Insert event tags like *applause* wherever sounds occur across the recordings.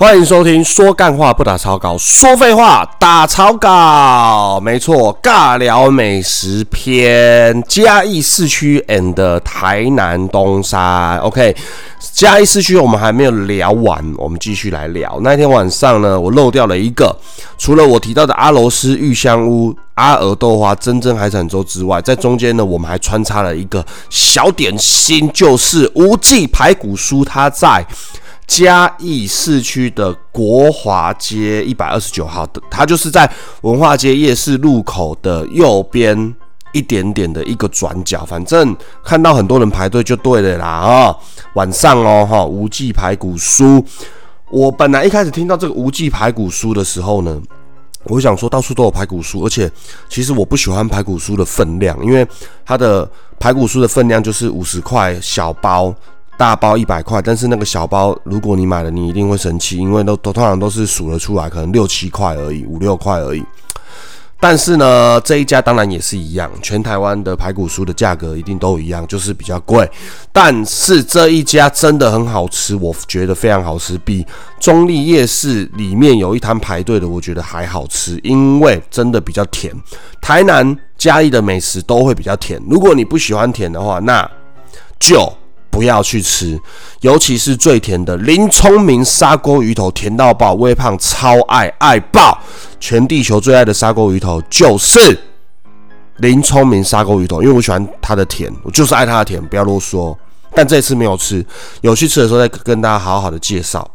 欢迎收听说干话不打草稿，说废话打草稿。没错，尬聊美食篇，嘉义市区 and 台南东山。OK，嘉义市区我们还没有聊完，我们继续来聊。那天晚上呢，我漏掉了一个，除了我提到的阿罗斯玉香屋、阿尔豆花、真正海产粥之外，在中间呢，我们还穿插了一个小点心，就是无忌排骨酥，它在。嘉义市区的国华街一百二十九号的，它就是在文化街夜市路口的右边一点点的一个转角，反正看到很多人排队就对了啦啊！晚上哦哈，无记排骨酥，我本来一开始听到这个无记排骨酥的时候呢，我想说到处都有排骨酥，而且其实我不喜欢排骨酥的分量，因为它的排骨酥的分量就是五十块小包。大包一百块，但是那个小包，如果你买了，你一定会生气，因为都都通常都是数了出来，可能六七块而已，五六块而已。但是呢，这一家当然也是一样，全台湾的排骨酥的价格一定都一样，就是比较贵。但是这一家真的很好吃，我觉得非常好吃，比中立夜市里面有一摊排队的，我觉得还好吃，因为真的比较甜。台南嘉义的美食都会比较甜，如果你不喜欢甜的话，那就。不要去吃，尤其是最甜的林聪明砂锅鱼头，甜到爆，微胖超爱爱爆，全地球最爱的砂锅鱼头就是林聪明砂锅鱼头，因为我喜欢它的甜，我就是爱它的甜，不要啰嗦。但这次没有吃，有去吃的时候再跟大家好好的介绍。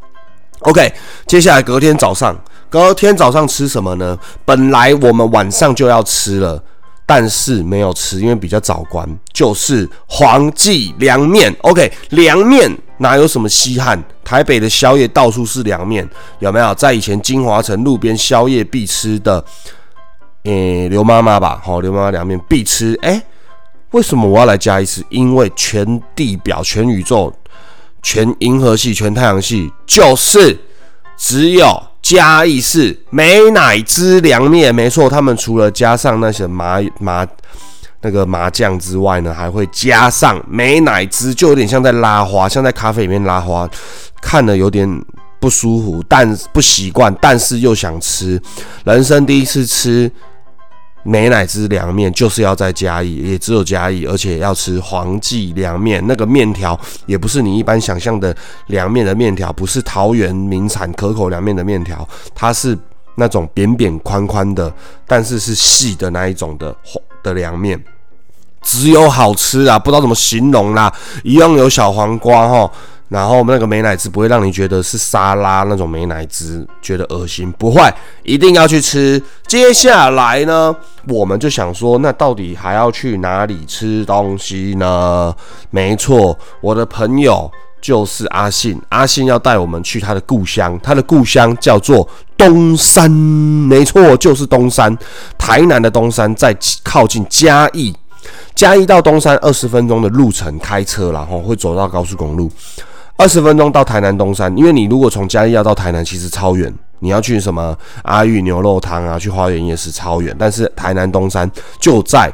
OK，接下来隔天早上，隔天早上吃什么呢？本来我们晚上就要吃了。但是没有吃，因为比较早关，就是黄记凉面。OK，凉面哪有什么稀罕？台北的宵夜到处是凉面，有没有？在以前金华城路边宵夜必吃的，诶，刘妈妈吧，好，刘妈妈凉面必吃。诶，为什么我要来加一次？因为全地表、全宇宙、全银河系、全太阳系，就是只有。嘉义市美乃滋凉面，没错，他们除了加上那些麻麻那个麻酱之外呢，还会加上美乃滋，就有点像在拉花，像在咖啡里面拉花，看了有点不舒服，但不习惯，但是又想吃，人生第一次吃。美乃滋凉面就是要在嘉义，也只有嘉义，而且要吃黄记凉面。那个面条也不是你一般想象的凉面的面条，不是桃园名产可口凉面的面条，它是那种扁扁宽宽的，但是是细的那一种的的凉面，只有好吃啊，不知道怎么形容啦。一样有小黄瓜哈。然后那个美乃滋不会让你觉得是沙拉那种美乃滋，觉得恶心，不会，一定要去吃。接下来呢，我们就想说，那到底还要去哪里吃东西呢？没错，我的朋友就是阿信，阿信要带我们去他的故乡，他的故乡叫做东山，没错，就是东山，台南的东山，在靠近嘉义，嘉义到东山二十分钟的路程，开车然后会走到高速公路。二十分钟到台南东山，因为你如果从嘉义要到台南，其实超远。你要去什么阿玉牛肉汤啊，去花园夜市超远。但是台南东山就在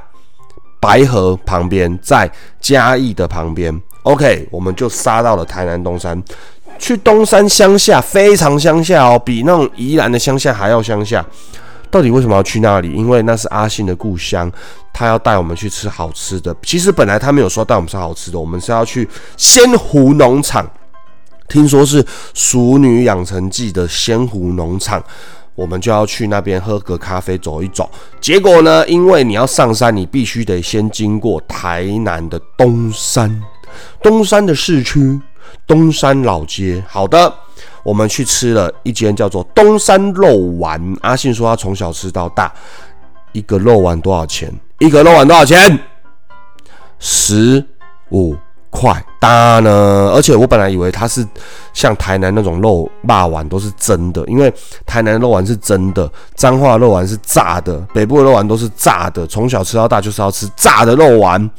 白河旁边，在嘉义的旁边。OK，我们就杀到了台南东山，去东山乡下，非常乡下哦，比那种宜兰的乡下还要乡下。到底为什么要去那里？因为那是阿信的故乡，他要带我们去吃好吃的。其实本来他没有说带我们吃好吃的，我们是要去仙湖农场，听说是《熟女养成记》的仙湖农场，我们就要去那边喝个咖啡，走一走。结果呢，因为你要上山，你必须得先经过台南的东山，东山的市区，东山老街。好的。我们去吃了一间叫做东山肉丸，阿信说他从小吃到大，一个肉丸多少钱？一个肉丸多少钱？十五块大呢。而且我本来以为它是像台南那种肉霸丸都是真的，因为台南肉丸是真的，彰化肉丸是炸的，北部的肉丸都是炸的。从小吃到大就是要吃炸的肉丸。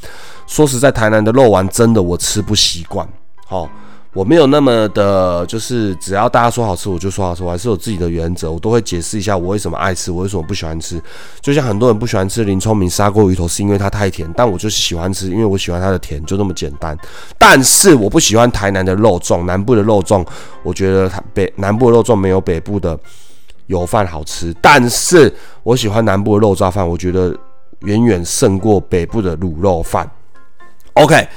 说实在，台南的肉丸真的我吃不习惯。好。我没有那么的，就是只要大家说好吃我就说好吃，我还是有自己的原则，我都会解释一下我为什么爱吃，我为什么不喜欢吃。就像很多人不喜欢吃林聪明砂锅鱼头，是因为它太甜，但我就是喜欢吃，因为我喜欢它的甜，就这么简单。但是我不喜欢台南的肉粽，南部的肉粽，我觉得它北南部的肉粽没有北部的油饭好吃。但是我喜欢南部的肉燥饭，我觉得远远胜过北部的卤肉饭。OK。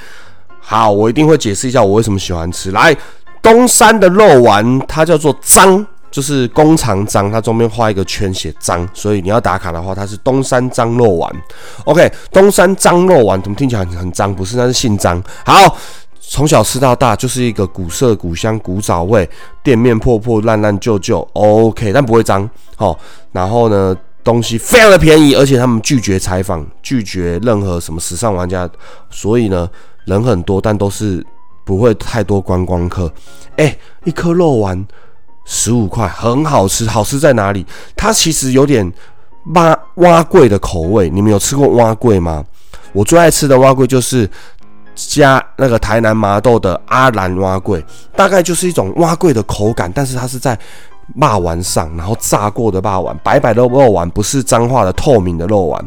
好，我一定会解释一下我为什么喜欢吃。来，东山的肉丸，它叫做张，就是工厂张，它中间画一个圈写张，所以你要打卡的话，它是东山张肉丸。OK，东山张肉丸怎么听起来很很脏？不是，那是姓张。好，从小吃到大，就是一个古色古香、古早味，店面破破烂烂旧旧，OK，但不会脏。好，然后呢，东西非常的便宜，而且他们拒绝采访，拒绝任何什么时尚玩家，所以呢。人很多，但都是不会太多观光客。哎，一颗肉丸十五块，很好吃。好吃在哪里？它其实有点蛙蛙桂的口味。你们有吃过蛙桂吗？我最爱吃的蛙桂就是加那个台南麻豆的阿兰蛙桂，大概就是一种蛙桂的口感，但是它是在。霸丸上，然后炸过的霸丸，白白的肉丸，不是脏话的透明的肉丸，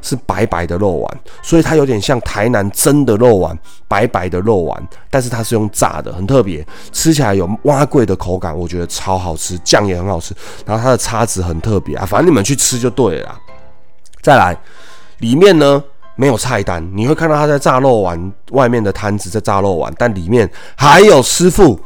是白白的肉丸，所以它有点像台南真的肉丸，白白的肉丸，但是它是用炸的，很特别，吃起来有蛙桂的口感，我觉得超好吃，酱也很好吃，然后它的叉子很特别啊，反正你们去吃就对了。再来，里面呢没有菜单，你会看到他在炸肉丸，外面的摊子在炸肉丸，但里面还有师傅。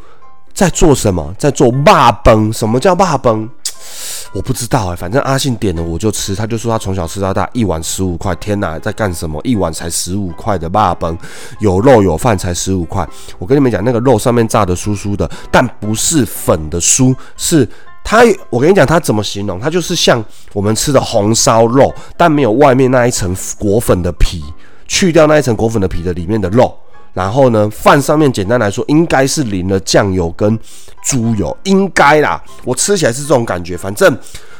在做什么？在做霸崩？什么叫霸崩？*tsk* 我不知道哎，反正阿信点了我就吃。他就说他从小吃到大，一碗十五块。天哪，在干什么？一碗才十五块的霸崩，有肉有饭才十五块。我跟你们讲，那个肉上面炸的酥酥的，但不是粉的酥，是它。我跟你讲，它怎么形容？它就是像我们吃的红烧肉，但没有外面那一层裹粉的皮，去掉那一层裹粉的皮的里面的肉。然后呢，饭上面简单来说应该是淋了酱油跟猪油，应该啦。我吃起来是这种感觉，反正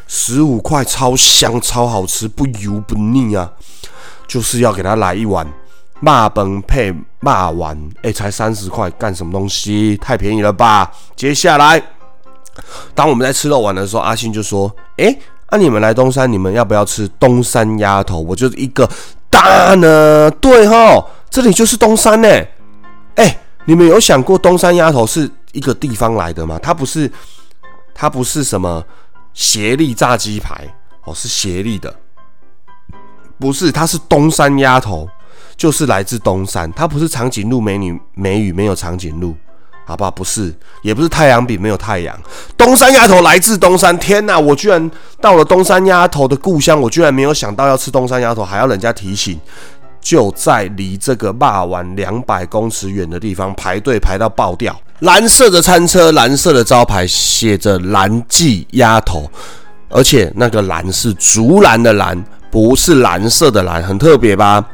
十五块超香超好吃，不油不腻啊。就是要给他来一碗骂崩配骂丸，哎，才三十块，干什么东西？太便宜了吧？接下来，当我们在吃肉丸的时候，阿信就说：“哎，那你们来东山，你们要不要吃东山鸭头？”我就是一个大呢，对哈。这里就是东山呢，哎，你们有想过东山丫头是一个地方来的吗？它不是，它不是什么协力炸鸡排哦，是协力的，不是，它是东山丫头，就是来自东山，它不是长颈鹿美女美语没有长颈鹿，好不好？不是，也不是太阳饼没有太阳，东山丫头来自东山。天哪，我居然到了东山丫头的故乡，我居然没有想到要吃东山丫头，还要人家提醒。就在离这个霸湾两百公尺远的地方排队排到爆掉。蓝色的餐车，蓝色的招牌写着“蓝记鸭头”，而且那个“蓝”是竹篮的“蓝”，不是蓝色的“蓝”，很特别吧？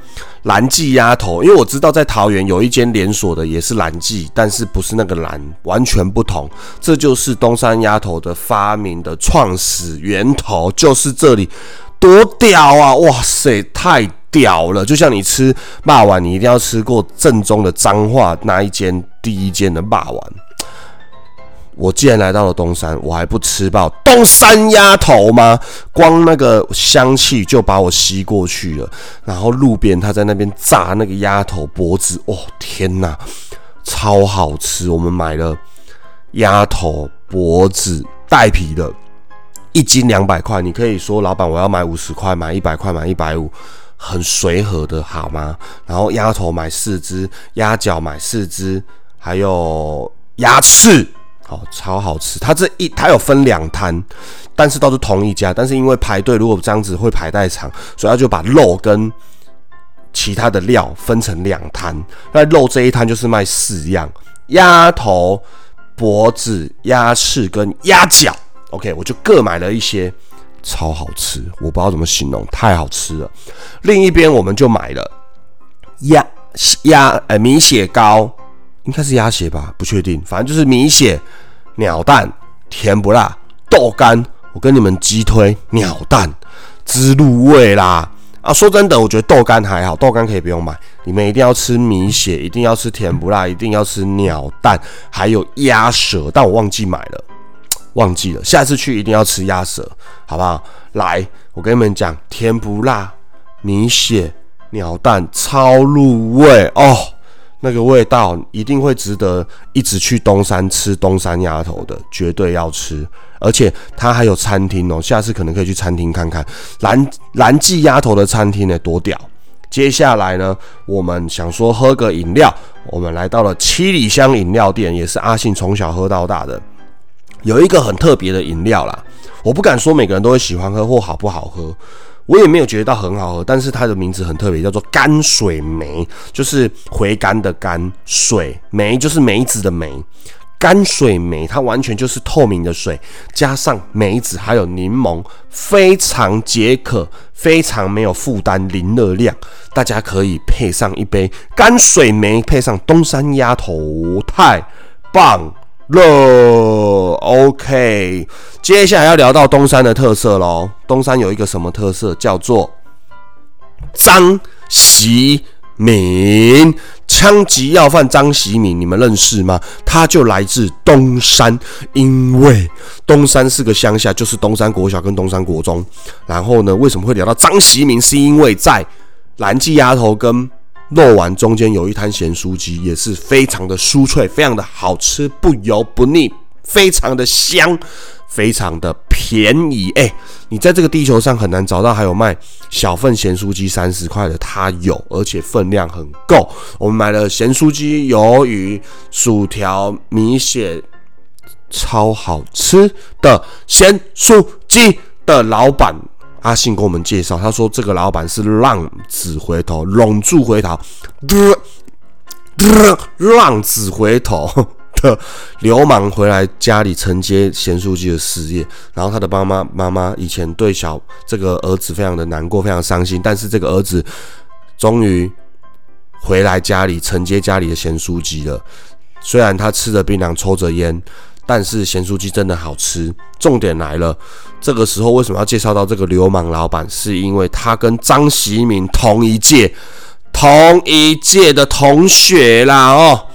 蓝记鸭头，因为我知道在桃园有一间连锁的也是蓝记，但是不是那个“蓝”，完全不同。这就是东山鸭头的发明的创始源头，就是这里，多屌啊！哇塞，太！屌了，就像你吃霸王，你一定要吃过正宗的脏话那一间第一间的霸王。我既然来到了东山，我还不吃爆东山鸭头吗？光那个香气就把我吸过去了。然后路边他在那边炸那个鸭头脖子，哦天哪，超好吃！我们买了鸭头脖子带皮的，一斤两百块。你可以说老板，我要买五十块，买一百块，买一百五。很随和的好吗？然后鸭头买四只，鸭脚买四只，还有鸭翅，好超好吃。它这一它有分两摊，但是都是同一家。但是因为排队，如果这样子会排太长，所以他就把肉跟其他的料分成两摊。那肉这一摊就是卖四样：鸭头、脖子、鸭翅跟鸭脚。OK，我就各买了一些。超好吃，我不知道怎么形容，太好吃了。另一边我们就买了鸭鸭呃米血糕，应该是鸭血吧，不确定，反正就是米血鸟蛋甜不辣豆干。我跟你们鸡推鸟蛋滋入味啦，啊。说真的，我觉得豆干还好，豆干可以不用买。你们一定要吃米血，一定要吃甜不辣，一定要吃鸟蛋，还有鸭舌，但我忘记买了，忘记了。下次去一定要吃鸭舌，好不好？来，我跟你们讲，甜不辣、米血、鸟蛋，超入味哦。那个味道一定会值得一直去东山吃东山鸭头的，绝对要吃。而且它还有餐厅哦，下次可能可以去餐厅看看蓝蓝记鸭头的餐厅呢，多屌！接下来呢，我们想说喝个饮料，我们来到了七里香饮料店，也是阿信从小喝到大的，有一个很特别的饮料啦，我不敢说每个人都会喜欢喝或好不好喝。我也没有觉得到很好喝，但是它的名字很特别，叫做甘水梅，就是回甘的甘水梅，就是梅子的梅。甘水梅它完全就是透明的水，加上梅子还有柠檬，非常解渴，非常没有负担，零热量。大家可以配上一杯甘水梅，配上东山鸭头，太棒！了，OK，接下来要聊到东山的特色喽。东山有一个什么特色？叫做张喜敏，枪击要犯张喜敏，你们认识吗？他就来自东山，因为东山是个乡下，就是东山国小跟东山国中。然后呢，为什么会聊到张喜敏？是因为在蓝记丫头跟肉丸中间有一摊咸酥鸡，也是非常的酥脆，非常的好吃，不油不腻，非常的香，非常的便宜。哎，你在这个地球上很难找到还有卖小份咸酥鸡三十块的，它有，而且分量很够。我们买了咸酥鸡、鱿鱼、薯条、米血，超好吃的咸酥鸡的老板。阿信给我们介绍，他说这个老板是浪子回头，拢住回头，浪子回头 *laughs* 的流氓回来家里承接咸酥鸡的事业。然后他的妈妈妈妈以前对小这个儿子非常的难过，非常伤心。但是这个儿子终于回来家里承接家里的咸酥鸡了。虽然他吃着槟榔，抽着烟。但是咸酥鸡真的好吃。重点来了，这个时候为什么要介绍到这个流氓老板？是因为他跟张喜明同一届，同一届的同学啦哦。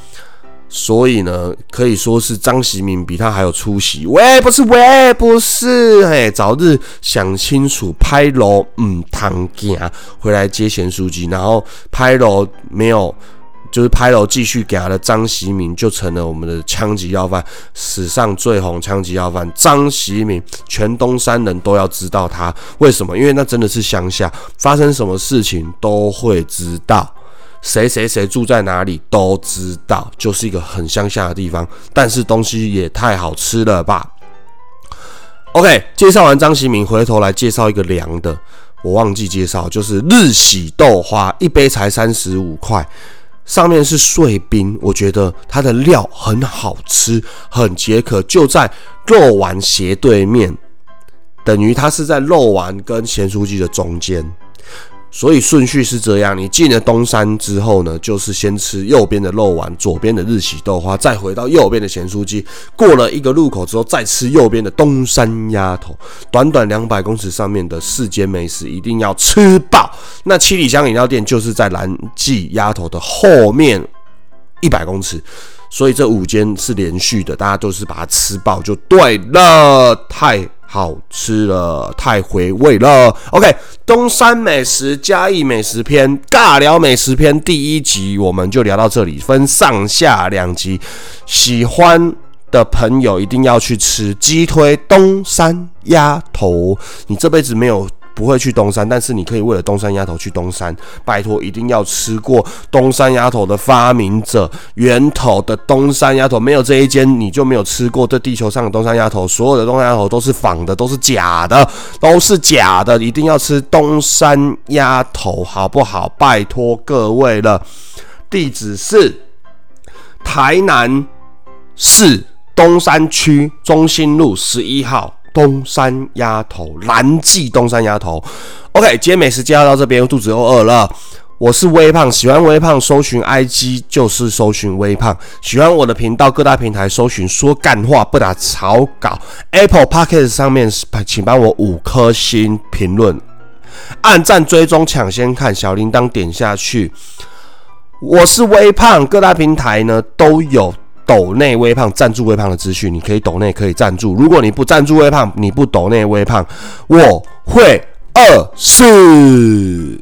所以呢，可以说是张喜明比他还有出息。喂，不是喂，不是，嘿，早日想清楚，拍楼嗯，堂家回来接咸酥鸡，然后拍楼没有。就是拍楼继续给他的张习明就成了我们的枪击要犯，史上最红枪击要犯张习明，全东山人都要知道他。为什么？因为那真的是乡下，发生什么事情都会知道，谁谁谁住在哪里都知道，就是一个很乡下的地方。但是东西也太好吃了吧？OK，介绍完张习明，回头来介绍一个凉的，我忘记介绍，就是日喜豆花，一杯才三十五块。上面是碎冰，我觉得它的料很好吃，很解渴，就在肉丸斜对面，等于它是在肉丸跟咸酥鸡的中间。所以顺序是这样：你进了东山之后呢，就是先吃右边的肉丸，左边的日喜豆花，再回到右边的咸酥鸡。过了一个路口之后，再吃右边的东山鸭头。短短两百公尺上面的四间美食一定要吃爆。那七里香饮料店就是在蓝记鸭头的后面一百公尺，所以这五间是连续的，大家都是把它吃爆就对了。太。好吃了，太回味了。OK，东山美食嘉义美食篇尬聊美食篇第一集我们就聊到这里，分上下两集。喜欢的朋友一定要去吃鸡推东山鸭头，你这辈子没有。不会去东山，但是你可以为了东山鸭头去东山。拜托，一定要吃过东山鸭头的发明者源头的东山鸭头，没有这一间你就没有吃过这地球上的东山鸭头。所有的东山鸭头都是仿的，都是假的，都是假的。一定要吃东山鸭头，好不好？拜托各位了。地址是台南市东山区中心路十一号。东山鸭头，蓝记东山鸭头。OK，今天美食介绍到这边，肚子又饿了。我是微胖，喜欢微胖，搜寻 IG 就是搜寻微胖。喜欢我的频道，各大平台搜寻说干话不打草稿。Apple Podcast 上面请帮我五颗星评论。按赞追踪抢先看，小铃铛点下去。我是微胖，各大平台呢都有抖内微胖赞助微胖的资讯，你可以抖内可以赞助。如果你不赞助微胖，你不抖内微胖，我会饿死。